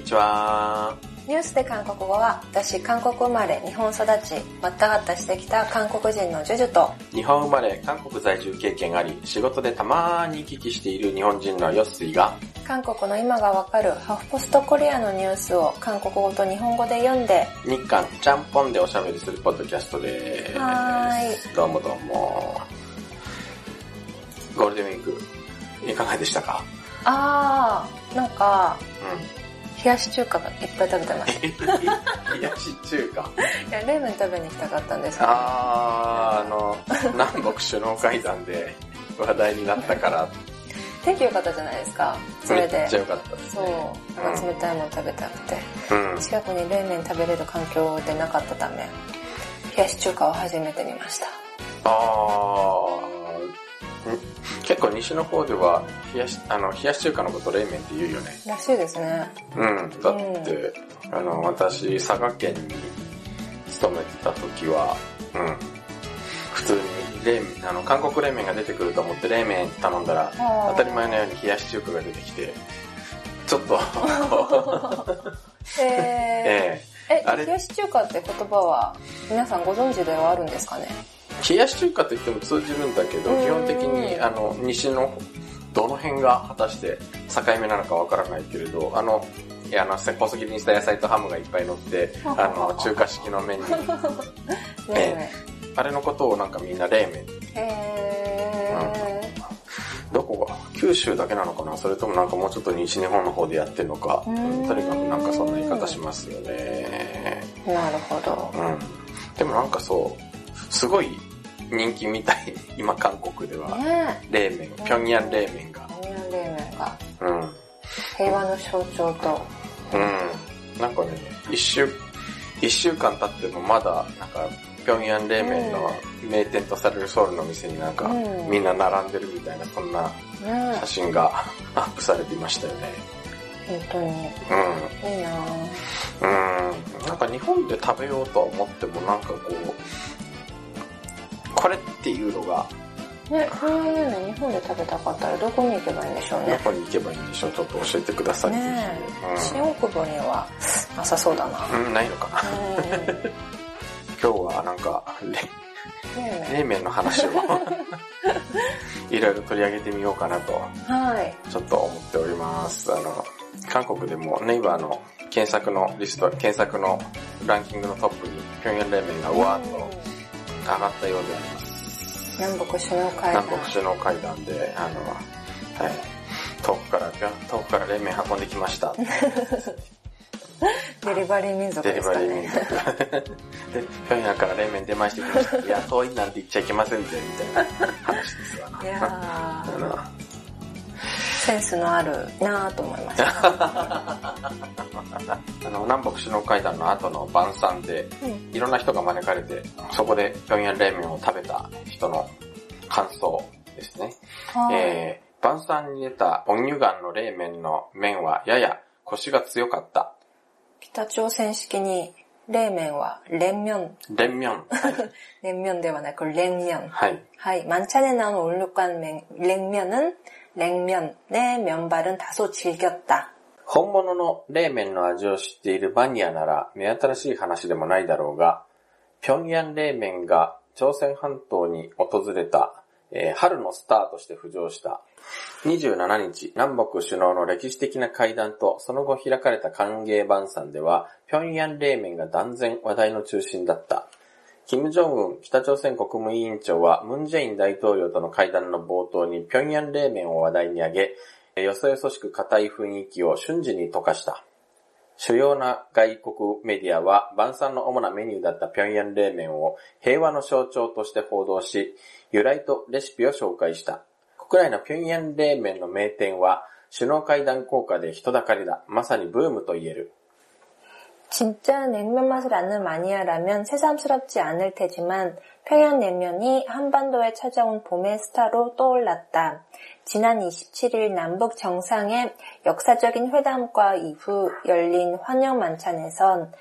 にちは。ニュースで韓国語は、私、韓国生まれ、日本育ち、わったがったしてきた韓国人のジュジュと、日本生まれ、韓国在住経験あり、仕事でたまーに行き来している日本人のヨッスイが、韓国の今がわかるハフポストコリアのニュースを韓国語と日本語で読んで、日韓ちゃんぽんでおしゃべりするポッドキャストです。はーどうもどうも。ゴールデンウィーク、いかがでしたか？あー、なんか、うん。冷やし中華がいっぱい食べてまし冷やし中華？た。いや、冷麺食べに行きたかったんですけど、あー、あの、南北首脳会談で話題になったから、天気良かったじゃないですか。それでめっちゃ。良かったですそうね。、なんか冷たいもの食べたくて、うん。近くに冷麺食べれる環境でなかったため、冷やし中華を初めて見ました。あーん結構西の方では冷やしあの冷やし中華のこと冷麺って言うよね。らしいですね。うん。だって、あの私佐賀県に勤めてた時は、うん。普通に冷麺あの韓国冷麺が出てくると思って冷麺頼んだら当たり前のように冷やし中華が出てきて、ちょっとへー。ええ、あれ冷やし中華って言葉は皆さんご存知ではあるんですかね？え冷やし中華と言っても通じるんだけど、うん基本的にあの西のどの辺が果たして境目なのかわからないけれど、あの、いやあの、細切りにした野菜とハムがいっぱい乗って、あの、中華式の麺に、ねあれのことをなんかみんな冷麺。へどこが？九州だけなのかな？それともなんかもうちょっと西日本の方でやってるのか。うんうんとにかくなんかそんな言い方しますよね。ー。なるほど。うん。でもなんかそう、すごい人気みたい。今韓国では。ね冷麺、平壌冷麺が。え。日本冷麺がうん。うん。平和の象徴と。なんかね、一週、一週間経ってもまだ、なんか、平壌冷麺の名店とされるソウルの店になんか、うんみんな並んでるみたいな、そんなね写真が アップされていましたよね。本当に。うん。いいなぁ。うん。なんか日本で食べようとは思ってもなんかこう、これっていうのが、ね、こういうの日本で食べたかったらどこに行けばいいんでしょうどね。こに行けばいいんでしょう？ちょっと教えてください。ねえ。ぜ新大久保にはなさそうだな。ひうん。うん、ないのか。今日はなんか、ね冷麺の話を いろいろ取り上げてみようかなと、はい。ちょっと思っております。あの、韓国でもネイバーの検索のリスト、検索のランキングのトップに平壌冷麺がわーっと上がったようであります。南北首脳会談。南北首脳会談で、あの、はい、遠くから、遠くから冷麺運んできました。デリバリー民族デリですかねバリー民。族。で、平壌から冷麺出ましてきました。いや、遠いなんて言っちゃいけませんぜ、みたいな話ですわな。いやあー、のセンスのあるなぁと思いました。あの、南北首脳会談の後の晩餐で、うんいろんな人が招かれて、そこで平壌冷麺を食べた人の感想ですね。はいえー、晩餐に出たオンニュガンの冷麺の麺はややコシが強かった。北朝鮮式に冷麺は連麺。連麺。はい。連麺ではなく連麺。はい。 하이, 만찬에 나온 올육간 맹- 냉면은 냉면, 내 면발은 다소 질겼다. 本物の冷麺の味を知っているマニアなら目新しい話でもないだろうが、平壌冷麺が朝鮮半島に訪れた、えー春のスターとして浮上した27日、南北首脳の歴史的な会談とその後開かれた歓迎晩餐では、平壌冷麺が断然話題の中心だった。 金正恩北朝鮮国務委員長はムンジェイン大統領との会談の冒頭に平壌冷麺を話題に挙げ、よそよそしく硬い雰囲気を瞬時に溶かした。主要な外国メディアは晩餐の主なメニューだった平壌冷麺を平和の象徴として報道し、由来とレシピを紹介した。国内の平壌冷麺の名店は首脳会談効果で人だかりだ。まさにブームと言える。 진짜 냉면 맛을 아는 마니아라면 새삼스럽지 않을 테지만 평양냉면이 한반도에 찾아온 봄의 스타로 떠올랐다. 지난 27일 남북 정상의 역사적인 회담과 이후 열린 환영 만찬에선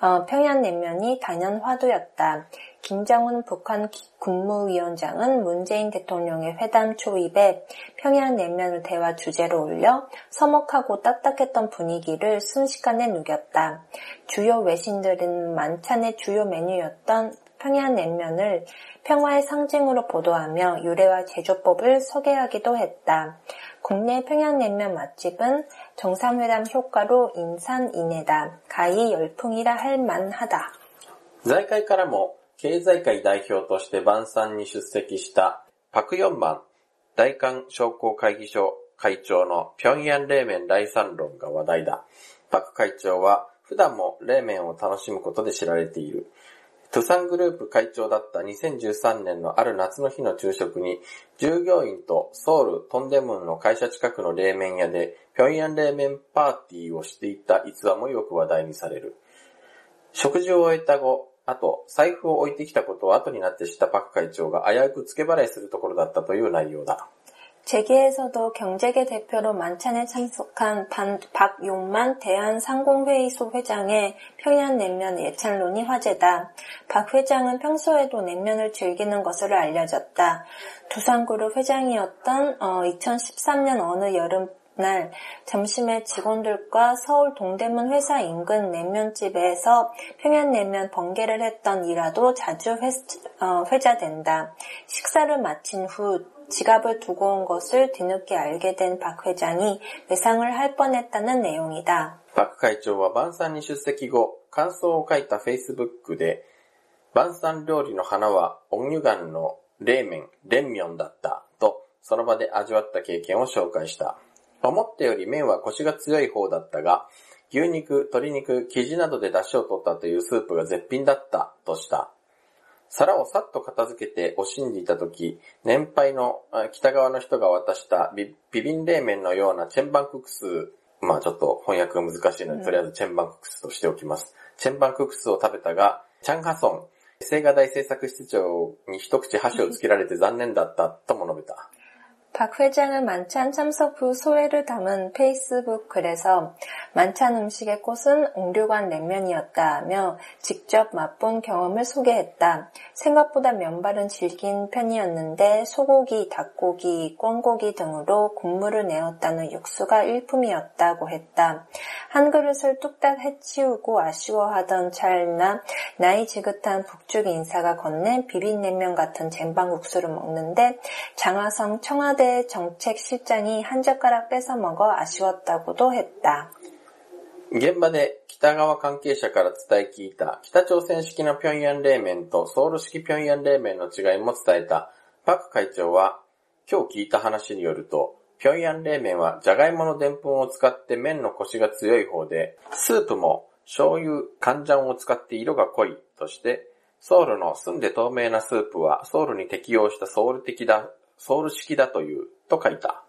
어, 평양냉면이 단연 화두였다. 김정은 북한 국무위원장은 문재인 대통령의 회담 초입에 평양냉면을 대화 주제로 올려 서먹하고 딱딱했던 분위기를 순식간에 누겼다. 주요 외신들은 만찬의 주요 메뉴였던 평양냉면을 평화의 상징으로 보도하며 유래와 제조법을 소개하기도 했다. 국내 평양냉면 맛집은 정상회담 효과로 인산인해다. 가히 열풍이라 할 만하다. 財界からも 経済界代表として晩餐に出席したパクヨンマン大韓商工会議所会長の平壌冷麺大賛論が話題だ。パク会長は普段も冷麺を楽しむことで知られている。トゥサングループ会長だった2013年のある夏の日の昼食に、従業員とソウル・トンデムンの会社近くの冷麺屋で、平壌冷麺パーティーをしていた逸話もよく話題にされる。食事を終えた後、あと、財布を置いてきたことを後になって知ったパク会長が危うく付け払いするところだったという内容だ。 재계에서도 경제계 대표로 만찬에 참석한 박용만 대한상공회의소 회장의 평양냉면 예찬론이 화제다. 박 회장은 평소에도 냉면을 즐기는 것으로 알려졌다. 두산그룹 회장이었던 어, 2013년 어느 여름 날 점심에 직원들과 서울 동대문 회사 인근 냉면집에서 평양냉면 번개를 했던 일화도 자주 회, 어, 회자된다. 식사를 마친 후 지갑을 두고 온 것을 뒤늦게 알게 된 박 회장이 외상을 할 뻔했다는 내용이다. パク会長は晩餐に出席後、感想を書いた Facebook で、晩餐料理の花は、オンニュガンの冷麺、レンミョンだった、と、その場で味わった経験を紹介した。 思ったより麺は腰が強い方だったが、牛肉、鶏肉、生地などで出汁を取ったというスープが絶品だった、とした。皿をさっと片付けて惜しんでいたとき、年配のあ北側の人が渡したビビビン冷麺のようなチェンバンククス、まあちょっと翻訳が難しいので、とりあえずチェンバンククスとしておきます。チェンバンククスを食べたが、チャンハソン、青瓦台製作室長に一口箸をつけられて残念だったとも述べた。 박 회장은 만찬 참석 후 소회를 담은 페이스북 글에서 만찬 음식의 꽃은 옥류관 냉면이었다며 직접 맛본 경험을 소개했다. 생각보다 면발은 질긴 편이었는데 소고기, 닭고기, 꿩고기 등으로 국물을 내었다는 육수가 일품이었다고 했다. 한 그릇을 뚝딱 해치우고 아쉬워하던 찰나 나이 지긋한 북쪽 인사가 건넨 비빔냉면 같은 젠방국수를 먹는데 장하성 청와대 정책실장이 한 젓가락 뺏어 먹어 아쉬웠다고도 했다. 現場で北側関係者から伝え聞いた北朝鮮式の平壌冷麺とソウル式平壌冷麺の違いも伝えたパク会長は今日聞いた話によると平壌冷麺はジャガイモの澱粉を使って麺のコシが強い方でスープも醤油、干醤を使って色が濃いとしてソウルの澄んで透明なスープはソウルに適応したソウル的だ、 ソウル式だというと書いた。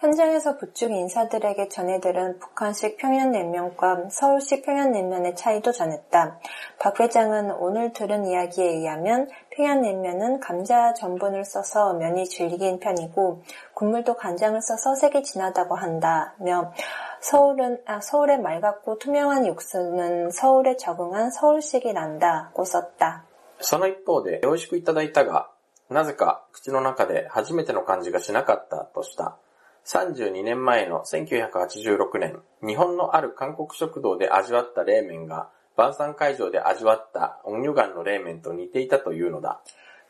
현장에서 북쪽 인사들에게 전해들은 북한식 평양냉면과 서울식 평양냉면의 차이도 전했다. 박 회장은 오늘 들은 이야기에 의하면 평양냉면은 감자 전분을 써서 면이 질긴 편이고 국물도 간장을 써서 색이 진하다고 한다며 서울은 아, 서울의 맑았고 투명한 육수는 서울에 적응한 서울식이란다고 썼다. その一方で、美味しくいただいたが、 なぜか口の中で初めての感じがしなかったとした。32年前の1986年、日本のある韓国食堂で味わった冷麺が、晩餐会場で味わったオンニュガンの冷麺と似ていたというのだ。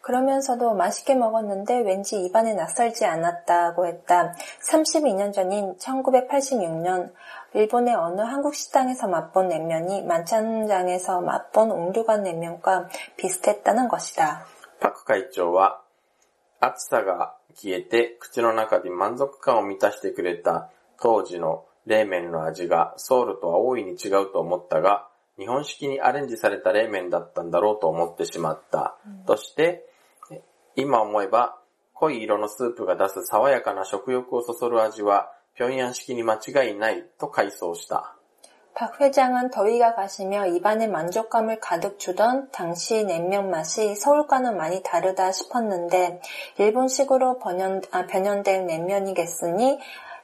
그러면서도 맛있게 먹었는데 왠지 입안에 낯설지 않았다고 했다. 32년 전인 1986년 일본의 어느 한국 식당에서 맛본 냉면이 만찬장에서 맛본 옥류관 냉면과 비슷했다는 것이다. パク会長は、暑さが消えて口の中で満足感を満たしてくれた当時の冷麺の味がソウルとは大いに違うと思ったが、日本式にアレンジされた冷麺だったんだろうと思ってしまった。として、今思えば濃い色のスープが出す爽やかな食欲をそそる味は平壌式に間違いないと回想した。 박 회장은 더위가 가시며 입안에 만족감을 가득 주던 당시 냉면 맛이 서울과는 많이 다르다 싶었는데 일본식으로 번연, 아, 변연된 냉면이겠으니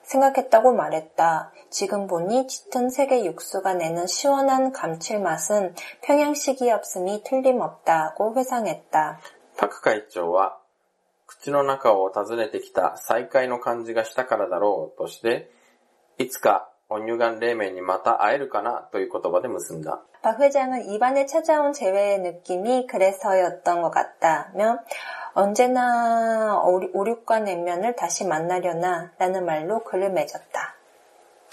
생각했다고 말했다. 지금 보니 짙은 색의 육수가 내는 시원한 감칠맛은 평양식이 없음이 틀림없다고 회상했다. パク会長は、口の中を訪ねてきた再会の感じがしたからだろうとして、いつか 温乳岩冷麺にまた会えるかなという言葉で結んだ。 박 회장은 입안에 찾아온 재회의 느낌이 그래서였던 것 같다며 언제나 오류- 오륙과 냉면을 다시 만나려나 라는 말로 글을 맺었다.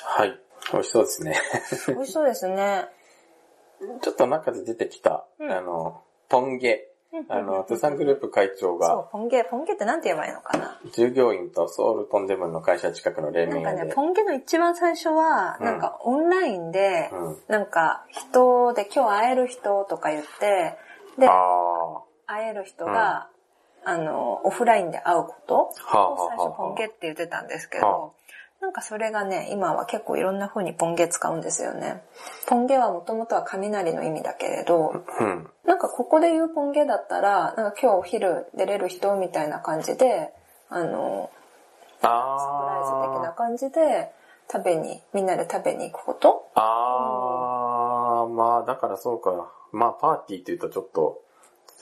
はい。美味しそうですね。 멋있어ですね.ちょっと中で出てきた、うんあの、ポンゲ。 あの、プサングループ会長が。そう、ポンゲ、ポンゲってなんて言えばいいのかな？従業員とソウルポンデムンの会社近くの連盟なんかね、ポンゲの一番最初は、うん、なんかオンラインで、うん、なんか人で今日会える人とか言って、で、会える人が、うん、あの、オフラインで会うことを最初ポンゲって言ってたんですけど、はあはあはあ。なんかそれがね、今は結構いろんな風にポンゲ使うんですよね。ポンゲはもともとは雷の意味だけれど、うん。なんかここで言うポンゲだったら、なんか今日お昼出れる人みたいな感じで、あの、サプライズ的なあ感じで、食べに、みんなで食べに行くこと？あ。ああ、まあ、だからそうか。まあ、パーティーって言うとちょっと、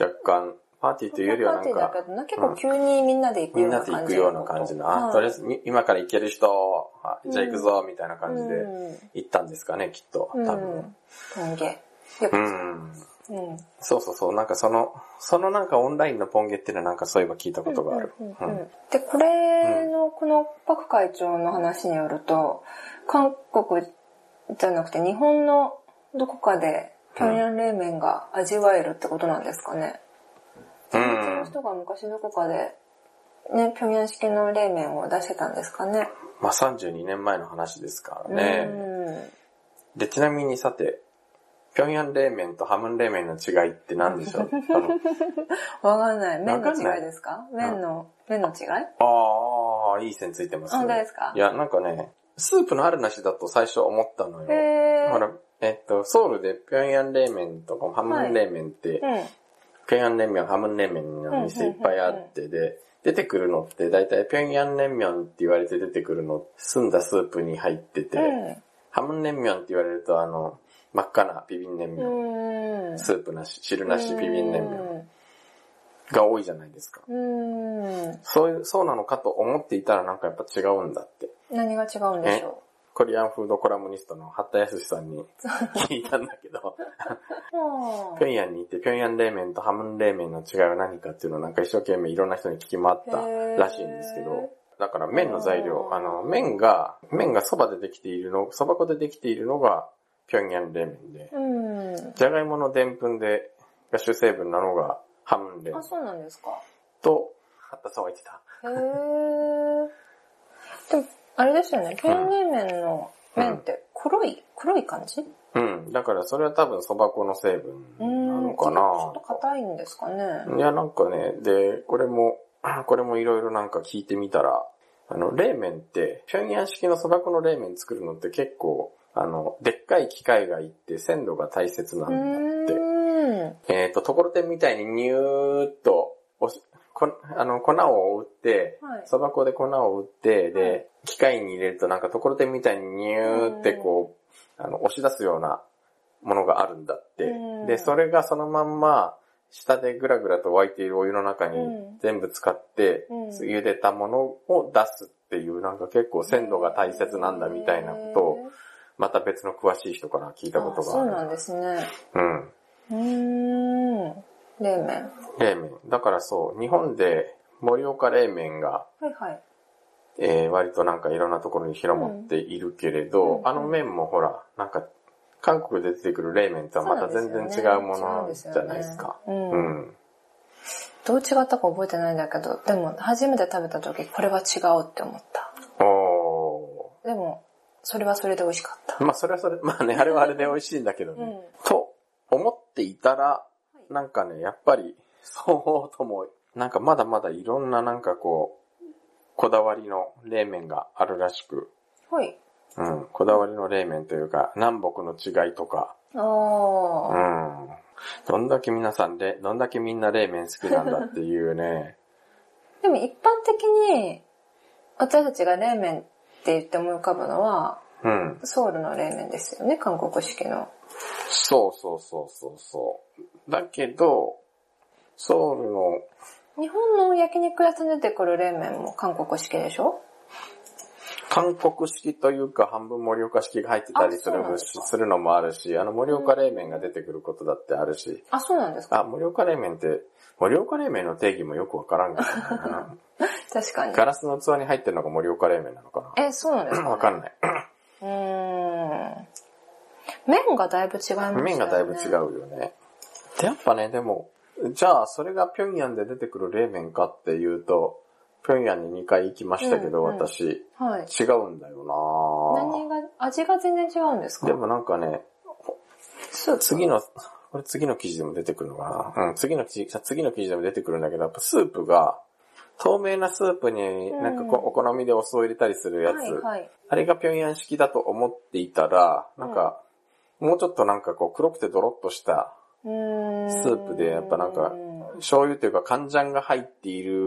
若干、パーティーというよりはなんか結構急にみんなで行くみんなような感じで行くような感じの、あ、とりあえずみ今から行ける人、あじゃあ行くぞ、みたいな感じで行ったんですかね、きっと。多うん。分。うん。ポンゲ。よく、うん。うん。そうそうそう、なんかその、そのなんかオンラインのポンゲっていうのはなんかそういえば聞いたことがある。で、これの、このパク会長の話によると、韓国じゃなくて日本のどこかで平壌冷麺が味わえるってことなんですかね。う現地のん。人が昔どこかで、ね、平壌式の冷麺を出してたんですかね。まあ32年前の話ですからうね。んで、ちなみにさて、平壌冷麺とハムン冷麺の違いって何でしょう？わかんない。麺の違いですか？麺の、麺の違い？ああ、いい線ついてますあ、ね。本当ですか？いや、なんかね、スープのあるなしだと最初思ったのよ。ほら、えっと、ソウルで平壌冷麺とかハムン冷麺って、うん。平壌冷麺、ハムン冷麺の店いっぱいあってで、出てくるのって大体平壌冷麺って言われて出てくるの、澄んだスープに入ってて、うん。ハムン冷麺って言われるとあの、真っ赤なビビン冷麺、うん。スープなし、汁なしビビン冷麺うんが多いじゃないですか。うん。そういう、そうなのかと思っていたらなんかやっぱ違うんだって。何が違うんでしょコリアンフードコラムニストの八田康さんに聞いたんだけど、平壌に行って平壌冷麺とハムン冷麺の違いは何かっていうのをなんか一生懸命いろんな人に聞き回ったらしいんですけど、だから麺の材料、うんあの、麺が、麺が蕎麦でできているの、蕎麦粉でできているのが平壌冷麺で、うん。じゃがいものでんぷんで、が主成分なのがハムン冷あ、麺そうなんですか。と、八田さんは言ってた。へー。あれですよね。平冷麺の麺って黒い、黒い感じ？うん。だからそれは多分蕎麦粉の成分なのかなちょっと硬いんですかね。いや、なんかね、で、これも、これもいろいろなんか聞いてみたら、あの、冷麺って、平壌式の蕎麦粉の冷麺作るのって結構、あの、でっかい機械がいって鮮度が大切なうんだって。ーん。えっ、と、ところてんみたいにニューっと、こあの、粉を打って、はい蕎麦粉で粉を打って、で、機械に入れるとなんかところてんみたいにニューってこう、あの、押し出すようなものがあるんだってうん。で、それがそのまんま、下でぐらぐらと沸いているお湯の中にうん全部使ってうん、茹でたものを出すっていう、なんか結構鮮度が大切なんだみたいなことを、また別の詳しい人から聞いたことあそうなんがある。ですね。うん。うーん。冷麺。冷麺。だからそう、日本で盛岡冷麺が、はいはい。えー、割となんかいろんなところに広まっているけれど、うんあの麺もほら、なんか、韓国で出てくる冷麺とはまた全然違うものじゃないですか。そうすよねううんん。どう違ったか覚えてないんだけど、でも初めて食べた時これは違うって思った。おでも、それはそれで美味しかった。ー。まあそれはそれ、まあね、あれはあれで美味しいんだけどね。うんと思っていたら、なんかね、やっぱり、そうとも、なんかまだまだいろんななんかこう、こだわりの冷麺があるらしく、はい。うん、こだわりの冷麺というか、南北の違いとか、あうあ。ん。どんだけ皆さんで、どんだけみんな冷麺好きなんだっていうね。でも一般的に、私たちが冷麺ってって言って思い浮かぶのは、うん。ソウルの冷麺ですよね、韓国式の。そうそうそうそうそう。だけど、ソウルの、日本の焼肉屋さんで出てくる冷麺も韓国式でしょ？韓国式というか半分盛岡式が入ってたりするするのもあるし、あの盛岡冷麺が出てくることだってあるし、あ、そうなんですか？あ、盛岡冷麺って、盛岡冷麺の定義もよくわからんけどな 確かに。ガラスの器に入ってるのが盛岡冷麺なのかえ、そうなんですなか、わかんない。うーん。麺がだいぶ違いますよね。麺がだいぶ違うよね。で、やっぱね、でも、じゃあ、それが平壌で出てくる冷麺かっていうと、平壌に2回行きましたけど、うんうん私、はい。違うんだよ何が、味が全然違うんですか？なでもなんかね、次の、これ次の記事でも出てくるのかな？うん、次の記事、次の記事でも出てくるんだけど、やっぱスープが、透明なスープになんかこう、お好みでお酢を入れたりするやつ、はいはい。あれが平壌式だと思っていたら、なんか、もうちょっとなんかこう黒くてドロッとしたスープでやっぱなんか醤油というか乾醤が入っている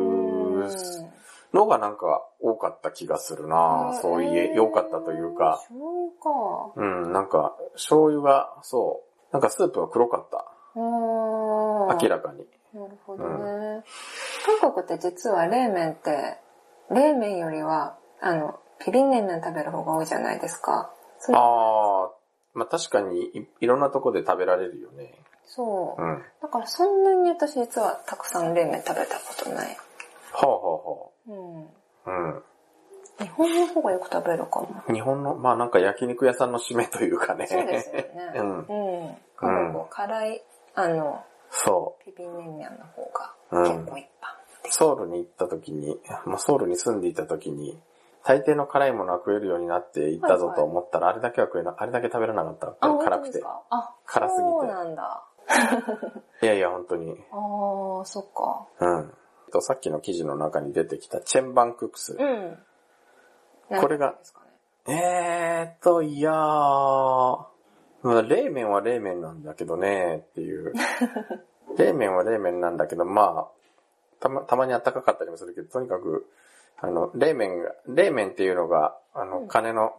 のがなんか多かった気がするなそういえ、良かったというか、醤油か。うん、なんか醤油が、そう、なんかスープは黒かった。明らかに。なるほどね。韓国って実は冷麺って、冷麺よりは、あの、ピリン冷麺食べる方が多いじゃないですか。そああ確かにいいろんなとこで食べられるよね。そうう。ん。だからそんなに私実はたくさん冷麺食べたことない。はあはうん。あはあ。日本の方がよく食べるかも。うん。日本の、まあなんか焼肉屋さんの締めというかね。そうですよね。う んうん。韓国、辛い、あの、そピピン冷麺の方がうん結構一般う。ソウルに行った時に、まあソウルに住んでいた時に、大抵の辛いものは食えるようになっていったぞと思ったら、あれだけは食えな、あれだけ食べれなかった。あ、辛くてあ、辛すぎてそうなんだ。いやいや、本当に。ああ、そっか。うん。とさっきの記事の中に出てきたチェンバンククス。うん。これがえーっと、いやー、まあ冷麺は冷麺なんだけどね、っていう。冷麺は冷麺なんだけど、まあ、たま、たまに暖かかったりもするけど、とにかく、あの、冷麺が、冷麺っていうのが、あの、うん金の、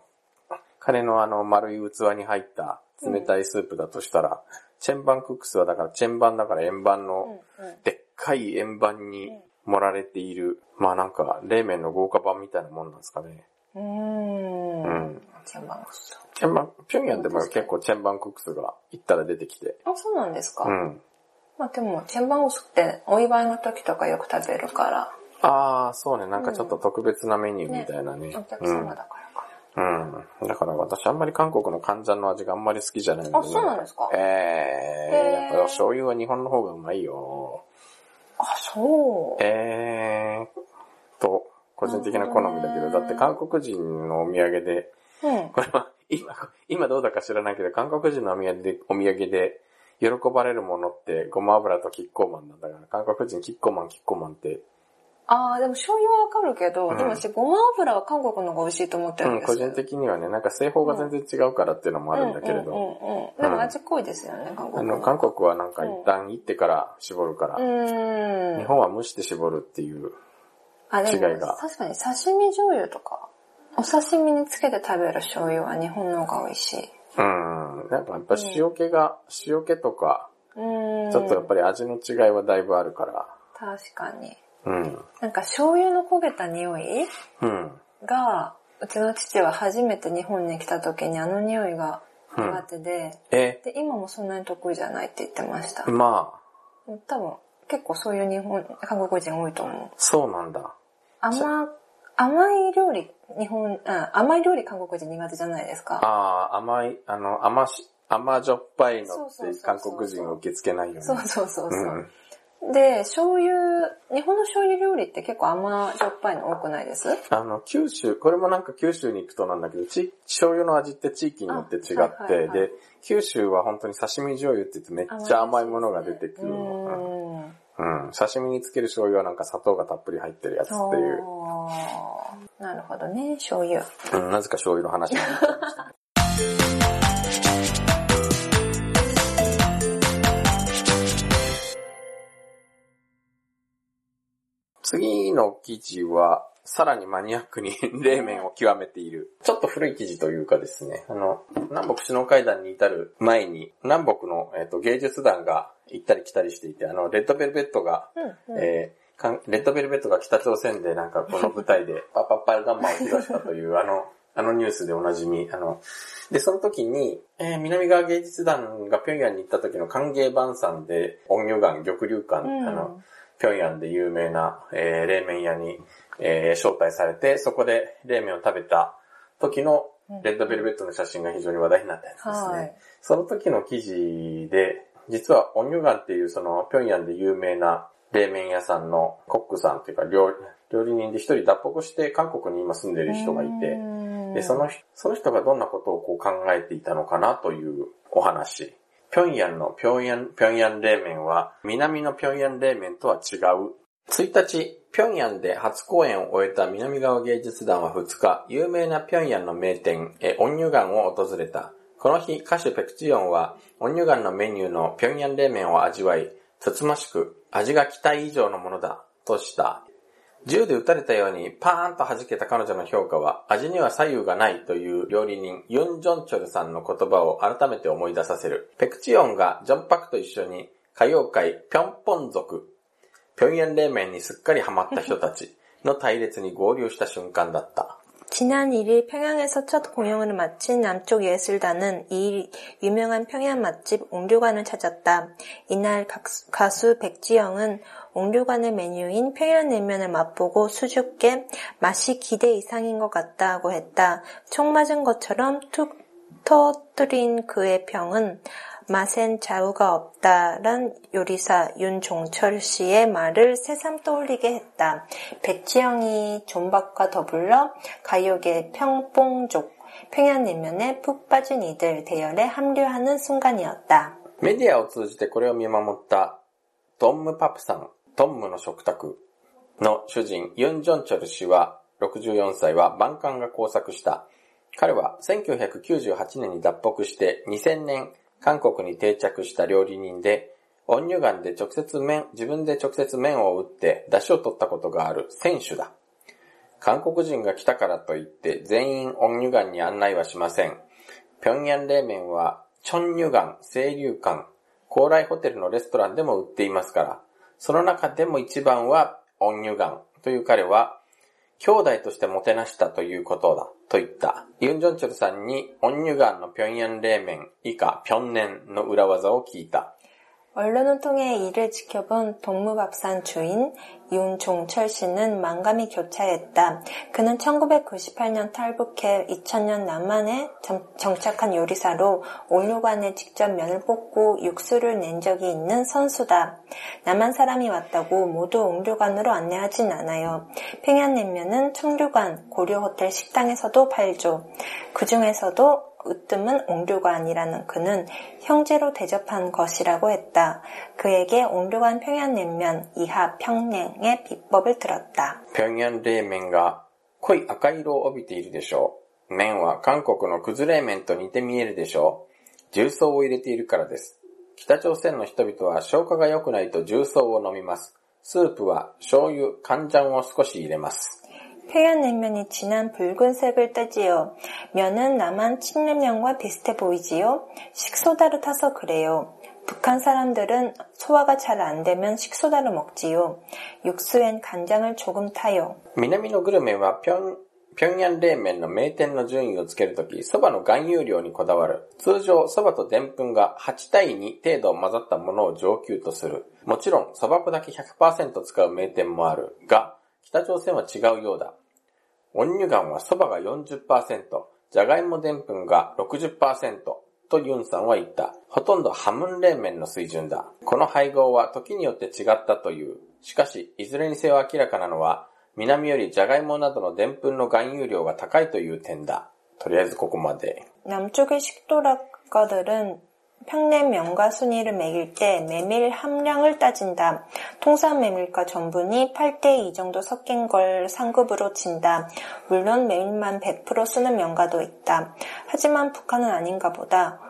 金のあの丸い器に入った冷たいスープだとしたら、チェンバンクックスはだから、チェンバンだから円盤の。でっかい円盤に盛られている、まあなんか、冷麺の豪華版みたいなもんなんですかね。うんん。チェンバンクス。チェンバン、ピョンヤンでも結構チェンバンクックスが行ったら出てきて。あ、そうなんですか。うん。まあでも、チェンバンクスってお祝いの時とかよく食べるから、ああ、そうね。なんかちょっと特別なメニューみたいなね。お客様だからかうん。うん。だから私あんまり韓国のカンジャンの味があんまり好きじゃないんで、あそうなんですか？ええへーやっぱ醤油は日本の方がうまいよ。な。あ、そう。ええと、個人的な好みだけど、だって韓国人のお土産で、うん。これは今、今どうだか知らないけど、韓国人のお土産で、お土産で喜ばれるものってごま油とキッコーマンなんだから、韓国人キッコーマンキッコーマンって、ああ、でも醤油はわかるけど、うんでも私ごま油は韓国の方が美味しいと思ってるうんん、ですよ。個人的にはね、なんか製法が全然違うからっていうのもあるんだけれど、うんうんうんうん。でも味濃いですよね、韓あ国の、韓国はなんか一旦行ってから絞るから、うーん。日本は蒸して絞るっていう、あ、でも違いが確かに刺身醤油とか、お刺身につけて食べる醤油は日本の方が美味しい。うん、なんかやっぱ塩気が、塩気とか、うーん。ちょっとやっぱり味の違いはだいぶあるから、確かに。うん、なんか醤油の焦げた匂いうん、が、うちの父は初めて日本に来た時にあの匂いが苦手で、え、で、今もそんなに得意じゃないって言ってました。まあ、多分、結構そういう日本、韓国人多いと思う。そうなんだ。甘、甘い料理、日本、あ甘い料理韓国人苦手じゃないですか。ああ、甘い、あの、甘し、甘じょっぱいのって韓国人は受け付けないよね。そうそうそうそう。うんで、醤油、日本の醤油料理って結構甘じょっぱいの多くないです？あの、九州、これもなんか九州に行くとなんだけど、ち醤油の味って地域によって違って、あはいはいはいで、九州は本当に刺身醤油って言ってめっちゃ甘いものが出てくるうの。ーん。うん。刺身につける醤油はなんか砂糖がたっぷり入ってるやつっていう。なるほどね、醤油。うん、なぜか醤油の話になっちゃいました。次の記事は、さらにマニアックに 冷麺を極めている。ちょっと古い記事というかですね、あの、南北首脳会談に至る前に、南北の、えーと、芸術団が行ったり来たりしていて、あの、レッドベルベットが、うんうん、えー、レッドベルベットが北朝鮮でなんかこの舞台でパッパッパルガンマを披露したという、あの、あのニュースでおなじみ、あの、で、その時に、えー、南側芸術団が平壌に行った時の歓迎晩餐で、音魚岩玉龍館、うん、あの、平壌で有名な、えー、冷麺屋に、えー、招待されて、そこで冷麺を食べた時のレッドベルベットの写真が非常に話題になったやつですね。はい、その時の記事で、実は音魚岩っていうその平壌で有名な冷麺屋さんのコックさんっていうか料料理人で一人脱北して韓国に今住んでる人がいて、で、その人、その人がどんなことをこう考えていたのかなというお話。平壌の平壌、平壌冷麺は、南の平壌冷麺とは違う。1日、平壌で初公演を終えた南側芸術団は2日、有名な平壌の名店、え、オンニュガンを訪れた。この日、歌手ペクチヨンは、オンニュガンのメニューの平壌冷麺を味わい、つつましく、味が期待以上のものだ、とした。銃で撃たれたようにパーンと弾けた彼女の評価は味には左右がないという料理人ユン・ジョンチョルさんの言葉を改めて思い出させる。ペクチヨンがジョンパクと一緒に歌謡界ピョンポン族、ピョンヤン冷麺にすっかりハマった人たちの対列に合流した瞬間だった。지난1일평양에서첫공연을마친남쪽예술단은이유명한평양맛집옹류관을찾았다이날가수백지영은 옥류관의 메뉴인 평양냉면을 맛보고 수줍게 맛이 기대 이상인 것 같다고 했다. 총 맞은 것처럼 툭 터뜨린 그의 평은 맛엔 좌우가 없다란 요리사 윤종철 씨의 말을 새삼 떠올리게 했다. 백지영이 존박과 더불어 가요계 평뽕족 평양냉면에 푹 빠진 이들 대열에 합류하는 순간이었다. メディアを通じてこれを見守ったトンムパプさん トンムの食卓の主人ユン・ジョンチョル氏は64歳は万感が工作した。彼は1998年に脱北して2000年韓国に定着した料理人で、温乳ガンで直接麺、自分で直接麺を打って出汁を取ったことがある選手だ。韓国人が来たからといって全員温乳ガンに案内はしません。平壌冷麺はチョンニュガン、清流館、高麗ホテルのレストランでも売っていますから、その中でも一番は、オンニュガンという彼は、兄弟としてもてなしたということだ、と言った。ユン・ジョンチョルさんに、オンニュガンの平壌冷麺以下、平壌の裏技を聞いた。 언론을 통해 이를 지켜본 동무밥산 주인 윤종철 씨는 만감이 교차했다. 그는 1998년 탈북해 2000년 남한에 정착한 요리사로 온류관에 직접 면을 뽑고 육수를 낸 적이 있는 선수다. 남한 사람이 왔다고 모두 온류관으로 안내하진 않아요. 평양냉면은 청류관, 고려호텔 식당에서도 팔죠. 그 중에서도 으뜸은 옹류관이라는 그는 형제로 대접한 것이라고 했다. 그에게 옹류관 평양냉면 이하 평냉의 비법을 들었다. 평양冷麺が 濃い赤色を帯びているでしょう。麺は韓国のくず冷麺と似て見えるでしょう。重曹を入れているからです。北朝鮮の人々は消化が良くないと重曹を飲みます。スープは醤油、간장を少し入れます。 평양냉면이 진한 붉은색을 떼지요. 면은 남한 칡냉면과 비슷해 보이지요. 식소다를 타서 그래요. 북한 사람들은 소화가 잘 안 되면 식소다를 먹지요. 육수엔 간장을 조금 타요. 南のグルメは平壌冷麺の名店の順位をつけるとき、蕎麦の含有量にこだわる。通常、蕎麦と澱粉が8対2程度混ざったものを上級とする。もちろん、蕎麦粉だけ100%使う名店もある。が、 北朝鮮は違うようだ。温乳ガンは蕎麦が40%、じゃがいもでんぷんが60%とユンさんは言った。ほとんどハムン冷麺の水準だ。この配合は時によって違ったという。しかし、いずれにせよ明らかなのは、南よりじゃがいもなどのでんぷんの含有量が高いという点だ。とりあえずここまで。南쪽의식도락가들은 평냉 명가 순위를 매길 때 메밀 함량을 따진다. 통상 메밀과 전분이 8대 2 정도 섞인 걸 상급으로 친다. 물론 메밀만 100% 쓰는 명가도 있다. 하지만 북한은 아닌가 보다.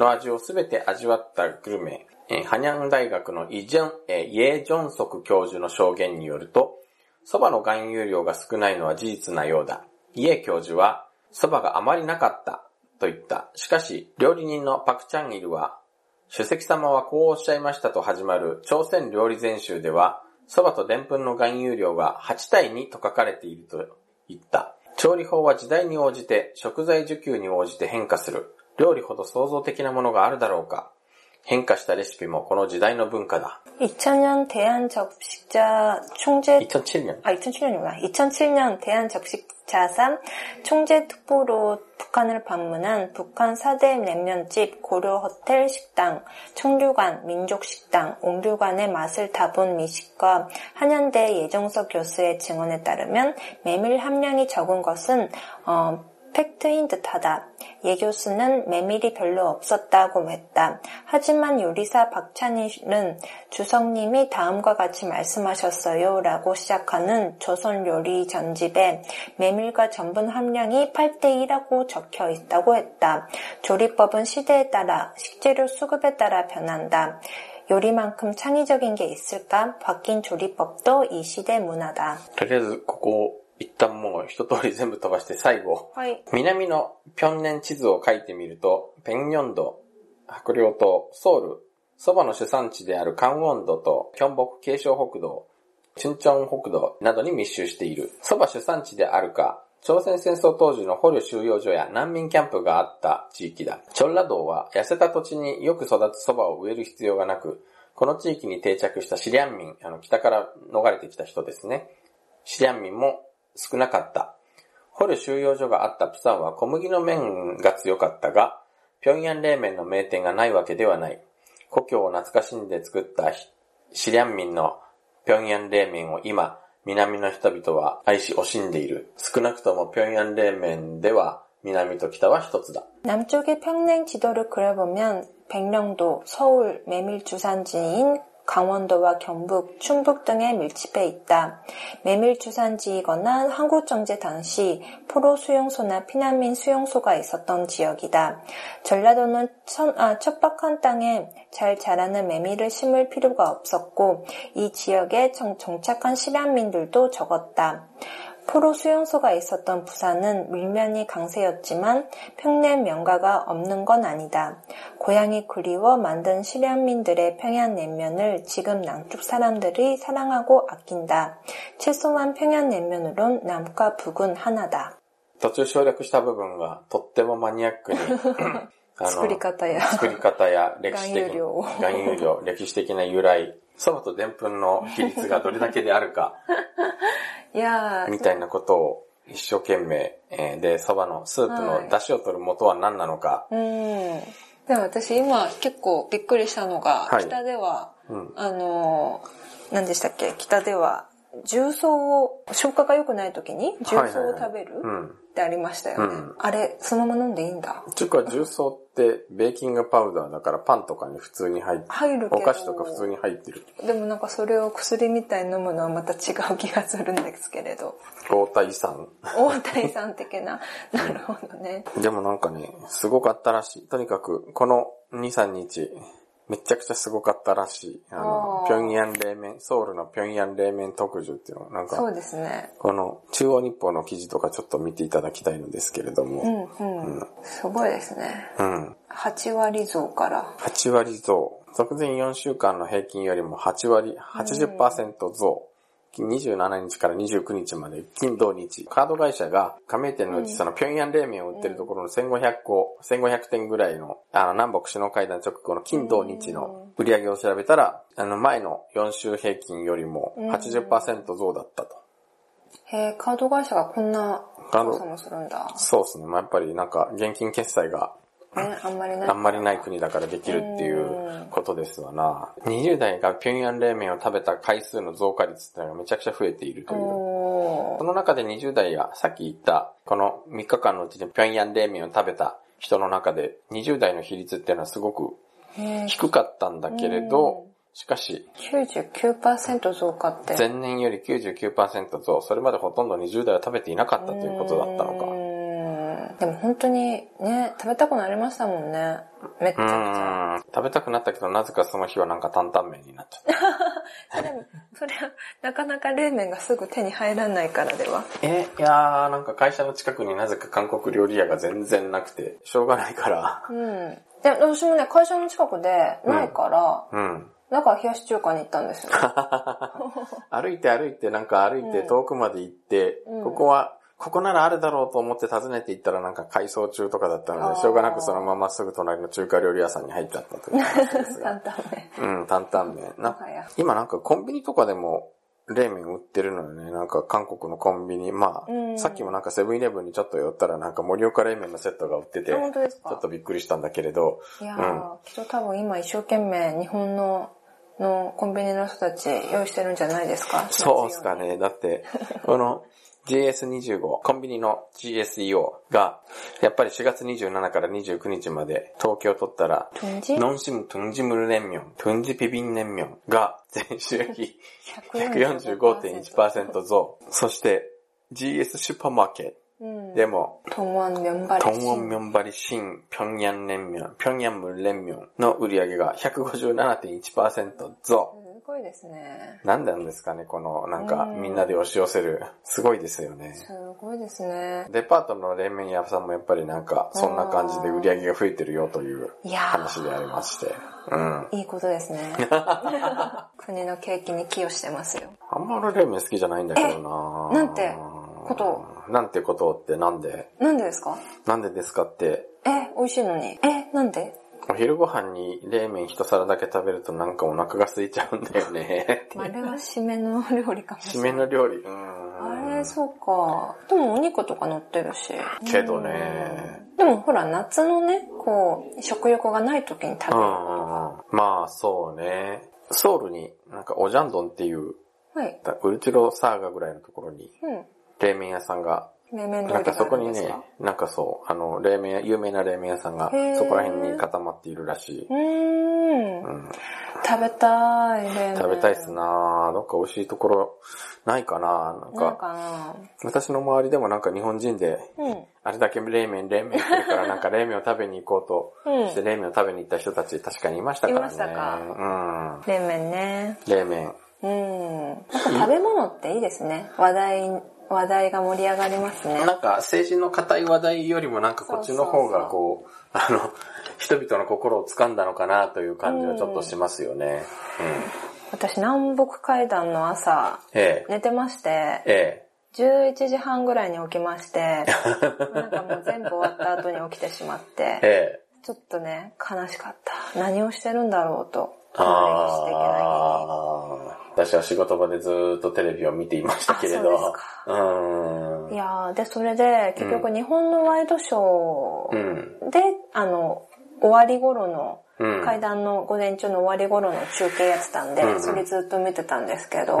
の味をすべて味わったグルメ、えーハニャン大学のイジョン、えーイェジョンソク教授の証言によると、蕎麦の含有量が少ないのは事実なようだ。イェ教授は、蕎麦があまりなかった、と言った。しかし、料理人のパクチャンイルは、主席様はこうおっしゃいましたと始まる朝鮮料理全集では、蕎麦と澱粉の含有量が8対2と書かれていると言った。調理法は時代に応じて、食材需給に応じて変化する。 料理ほど創造的なものがあるだろうか。変化したレシピもこの時代の文化だ。 2000년 대한접식자 총재 2007年。 아, 2007년이구나. 2007년 대한접식자산 총재특보로 북한을 방문한 북한 4대 냉면집 고려호텔 식당, 청류관, 민족식당, 옥류관의 맛을 다본 미식과 한양대 예정석 교수의 증언에 따르면 메밀 함량이 적은 것은 어, 팩트인 듯하다. 예 교수는 메밀이 별로 없었다고 했다. 하지만 요리사 박찬일은 주성님이 다음과 같이 말씀하셨어요. 라고 시작하는 조선 요리 전집에 메밀과 전분 함량이 8대1라고 적혀 있다고 했다. 조리법은 시대에 따라 식재료 수급에 따라 변한다. 요리만큼 창의적인 게 있을까? 바뀐 조리법도 이 시대 문화다. とりあえず、ここ、 一旦もう一通り全部飛ばして最後、하 이. 南の平年地図を書いてみると、ペンニョンド、白陵島、ソウル、蕎麦の主産地であるカンウォンドと、キョンボク継承北道、チュンチョン北道などに密集している。蕎麦主産地であるか、朝鮮戦争当時の捕虜収容所や難民キャンプがあった地域だ。チョンラ道は痩せた土地によく育つ蕎麦を植える必要がなく、この地域に定着したシリアン民、あの北から逃れてきた人ですね。シリアン民も少なかった。掘る収容所があったプサンは小麦の麺が強かったが、平壌冷麺の名店がないわけではない。故郷を懐かしんで作ったシリアン民の平壌冷麺を今、南の人々は愛し惜しんでいる。少なくとも平壌冷麺では南と北は一つだ。 남쪽의 평냉 지도를 그려보면 백령도, 서울, 메밀 주산지인 강원도와 경북, 충북 등에 밀집해 있다. 메밀 주산지이거나 한국정제 당시 포로 수용소나 피난민 수용소가 있었던 지역이다. 전라도는 천, 아, 척박한 땅에 잘 자라는 메밀을 심을 필요가 없었고 이 지역에 정, 정착한 실향민들도 적었다. 포로 수용소가 있었던 부산은 밀면이 강세였지만 평냉 명가가 없는 건 아니다. 고향이 그리워 만든 실향민들의 평양냉면을 지금 남쪽 사람들이 사랑하고 아낀다. 최소한 평양냉면으론 남과 북은 하나다. 途中省略した部分がとってもマニアックに、あ作り方や作り方や歴史的含有量含有量、歴史的な由来、 蕎麦と澱粉の比率がどれだけであるか、야, みたいなことを一生懸命、えーで、蕎麦のスープはい。の出汁を取る元は何なのか、 음. でも私今結構びっくりしたのが、はい。北では、うん。あのー、何でしたっけ？北では、重曹を、消化が良くない時に重曹を食べるうん。ってありましたよね。うんあれ、そのまま飲んでいいんだ。ちゅうか重曹ってベーキングパウダーだからパンとかに普通に入って、入る。お菓子とか普通に入ってる。でもなんかそれを薬みたいに飲むのはまた違う気がするんですけれど。高体酸。大谷さん的な。なるほどね。でもなんかね、すごかったらしい。とにかく、この2、3日、めちゃくちゃすごかったらしい。あの、平壌冷麺、ソウルの平壌冷麺特需っていうのは、なんか、そうですね。この中央日報の記事とかちょっと見ていただきたいのですけれどうも、んうん。すごいですね。うん。8割増から。8割増。直前4週間の平均よりも8割、80%増。27日から29日まで、金土日。カード会社が加盟店のうちその平壌冷麺を売ってるところの1500個、1500店ぐらいの、あの、南北首脳会談直後の金土日の売り上げを調べたら、あの、前の4週平均よりも80%増だったと。へえ、カード会社がこんな調査もするんだ。そうですね。まあ、やっぱりなんか現金決済がね、あんまりない。あんまりない国だからできるっていうことですわな。20代が平壌冷麺を食べた回数の増加率っていうのがめちゃくちゃ増えているという。おその中で20代がさっき言った、この3日間のうちに平壌冷麺を食べた人の中で20代の比率っていうのはすごくー。低かったんだけれど、しかし99%増加って。前年より99%増、それまでほとんど20代は食べていなかったということだったのか。でも本当にね、食べたくなりましたもんね。めっちうゃくちゃ。食べたくなったけど、なぜかその日はなんか担々麺になっちゃった。でも、それはなかなか冷麺がすぐ手に入らないからでは。え、いやー、なんか会社の近くになぜか韓国料理屋が全然なくて、しょうがないから。うん。で、私もね、会社の近くでないから、うん。だから冷やし中華に行ったんですよ。歩いて歩いて、なんか歩いて遠くまで行って、うんここは、ここならあるだろうと思って訪ねて行ったらなんか改装中とかだったので、しょうがなくそのまますぐ隣の中華料理屋さんに入っちゃったという話ですが。担々麺。うん、担々麺。な今なんかコンビニとかでも冷麺売ってるのよね。なんか韓国のコンビニ。まあ、うんさっきもなんかセブンイレブンにちょっと寄ったらなんか盛岡冷麺のセットが売ってて、あち本当ですか？ょっとびっくりしたんだけれど、いやー、きっと多分今一生懸命日本ののコンビニの人たち用意してるんじゃないですか？そうっすか。ね。だって、この GS25、コンビニの GSEO が、やっぱり4月27から29日まで、東京取ったら、ノンシムトゥンジムルレンミョン、トゥンジピビンレンミョンが、全週比145.1%増。そして、GS スーパーマーケット、でも、東安面張り新、ミョン、ピョンヤンムル、平ンミョンの売り上げが157.1%増。すごいですね。なんなんですかね、この、なんか、うんみんなで押し寄せる。すごいですよね。すごいですね。デパートの冷麺屋さんもやっぱりなんか、そんな感じで売り上げが増えてるよという話でありまして。うん。ー、いいことですね。国の景気に寄与してますよ。あんま俺冷麺好きじゃないんだけどななんて？こと？をなんてことってなんで？なんでですか？なんでですかって、え、美味しいのに。え、なんで？お昼ご飯に冷麺一皿だけ食べるとなんかお腹が空いちゃうんだよね。あれは締めの料理かもし締れない。めの料理。うん。あれ、そうか。でもお肉とか乗ってるし。けどね。でもほら、夏のね、こう、食欲がない時に食べる。まあそうね。ソウルになんかオジャンドンっていう、はい。ウルチロサーガぐらいのところにうん。冷麺屋さんが冷麺なんかそこにねなんかそう、あの、冷麺屋、有名な冷麺屋さんがそこら辺に固まっているらしい。うーん。うん、食べたい、冷麺。食べたいっすなどっか美味しいところないかななんか、私の周りでもなんか日本人で、うん。あれだけ冷麺、冷麺来るから なんか冷麺を食べに行こううんとして冷麺を食べに行った人たち確かにいましたからね。いましたかうん。冷麺ね。冷麺。うん。なんか食べ物っていいですね。話題、話題が盛り上がりますね。なんか政治の硬い話題よりもなんかこっちの方がこう、あの、人々の心を掴んだのかなという感じはちょっとしますよね。うん。私、南北海道の朝、ええ。寝てまして、え11時半ぐらいに起きまして、なんかもう全部終わった後に起きてしまっえ。て、ええ。ちょっとね、悲しかった。何をしてるんだろうと。ああ。私は仕事場でずーっとテレビを見ていましたけれど。うですかうーん。いやーで、それで、結局日本のワイドショうん。ーで、あの、終わり頃の、うん。階段の午前中の終わり頃の中継やってたんで、うんうんそれずっと見てたんですけど、うん。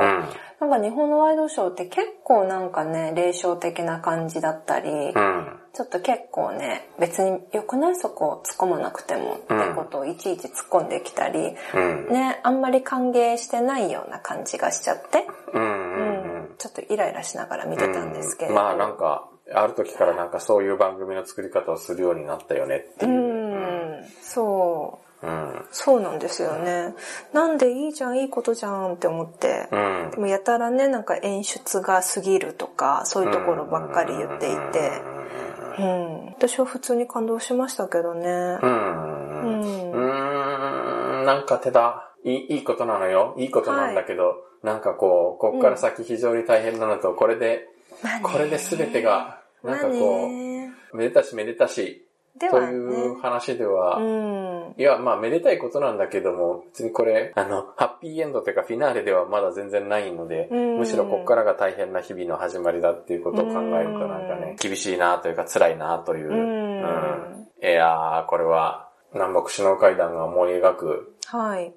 なんか日本のワイドショーって結構なんかね、霊障的な感じだったり、うん。ちょっと結構ね、別に良くない？そこ突っ込まなくてもってことをいちいち突っ込んできたり、うん。ね、あんまり歓迎してないような感じがしちゃって、うん。ううんん。ちょっとイライラしながら見てたんですけれど。まあなんか、ある時からなんかそういう番組の作り方をするようになったよねってういう。ん、そう。うん。そうなんですよね。なんでいいじゃん、いいことじゃんって思って。うんで。もやたらね、なんか演出が過ぎるとか、そういうところばっかり言っていて。うん。私は普通に感動しましたけどね。う。うんん。うーん、なんか手だ。いい、いいことなのよ。いいことなんだけど、なんかこう、こっから先非常に大変なのと、これで、まあねこれで全てが、なんかこまあねう、めでたしめでたし、と。いう話では、うん。いや、まあ、めでたいことなんだけども、別にこれ、あの、ハッピーエンドというかフィナーレではまだ全然ないので、うん。むしろこっからが大変な日々の始まりだっていうことを考えるとなんかね、厳しいなというか辛いなという。うん。いやー、これは南北首脳会談が思い描くはい。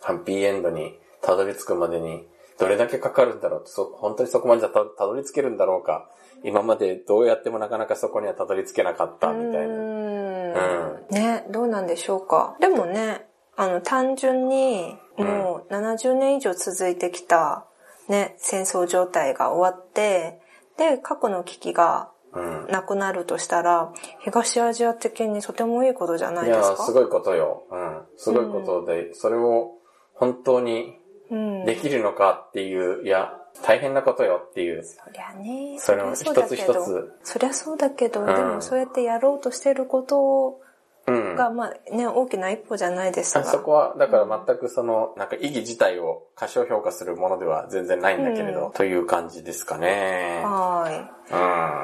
ハッピーエンドにたどり着くまでにどれだけかかるんだろうそ本当にそこまでたたどり着けるんだろうか今までどうやってもなかなかそこにはたどり着けなかったみたいうな。ーんね、どうなんでしょうか。でもね、あの、単純に、もう70年以上続いてきた、ね、戦争状態が終わって、で、過去の危機がうん。なくなるとしたら、東アジア的にとてもいいことじゃないですか？すごいことよ。うん。すごいことで、それを本当にうん。できるのかっていう、いや、大変なことよっていう。そりゃね、それをそりゃそうだけど一つ一つそりゃそうだけど、んでもそうやってやろうとしてることうん。が、まあね、大きな一歩じゃないですが。そこは、だから全くその、なんか意義自体を過小評価するものでは全然ないんだけれど、うんという感じですかね。はい。う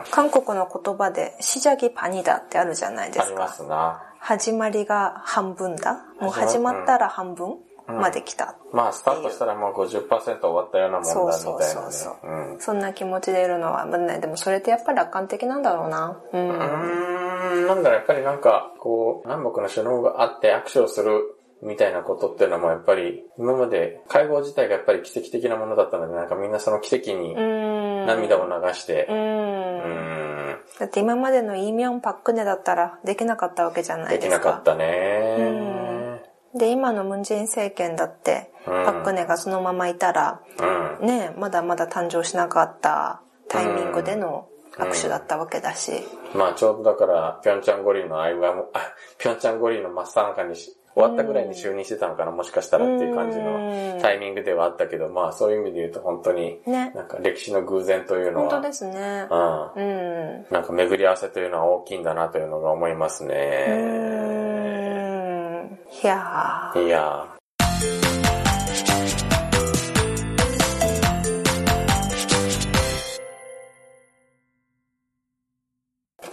ん。韓国の言葉で、シジャギパニダってあるじゃないでありますか。すな。始まりが半分だ？もう始まったら半分？まで来た。まあ、スタートしたらもう50%終わったようなもんだみたいなね。そうそうそうそううん。そんな気持ちでいるのは、まあね、でもそれってやっぱり楽観的なんだろうな。うん。うーん、なんだろう、やっぱりなんか、こう、南北の首脳があって握手をするみたいなことっていうのもやっぱり、今まで会合自体がやっぱり奇跡的なものだったので、なんかみんなその奇跡にうん。涙を流してう、ん。うん、だって今までのイ・ミョンパックネだったらできなかったわけじゃないでですか。きなかったね。で、今のムンジェイン政権だって、うんパックネがそのままいたら、うん。ね、まだまだ誕生しなかったタイミングでの握手だったわけだし。まあちょうどだから、ピョンチャン五輪の間も、あ、ピョンチャン五輪の真っ最中にし、終わったぐらいに就任してたのかな、もしかしたらっていう感じうんのタイミングではあったけど、まあそういう意味で言うと本当に、ね。なんか歴史の偶然というのは、本当ですね。うん。うん。なんか巡り合わせというのは大きいんだなというのが思いますうね。いやー。いや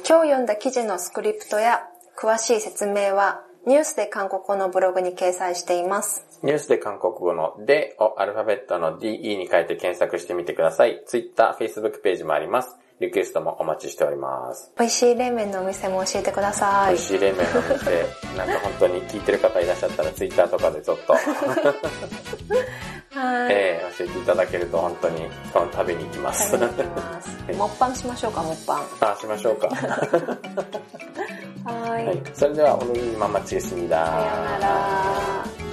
今日読んだ記事のスクリプトや詳しい説明はニュースで韓国語のブログに掲載しています。ニュースで韓国語のでをアルファベットの DE に変えて検索してみてください。Twitter、Facebook ページもあります。リクエストもお待ちしております。美味しい冷麺のお店も教えてください美味。しい冷麺の店、なんか本当に聞いてる方いらっしゃったら Twitter とかでちょっと、はい。えー教えていただけると本当に食べに行きます。ます。もっぱんしましょうか、もっぱん。あ、しましょうか。はい。はい。それでは、おのぎままチェスニだ。さようなら。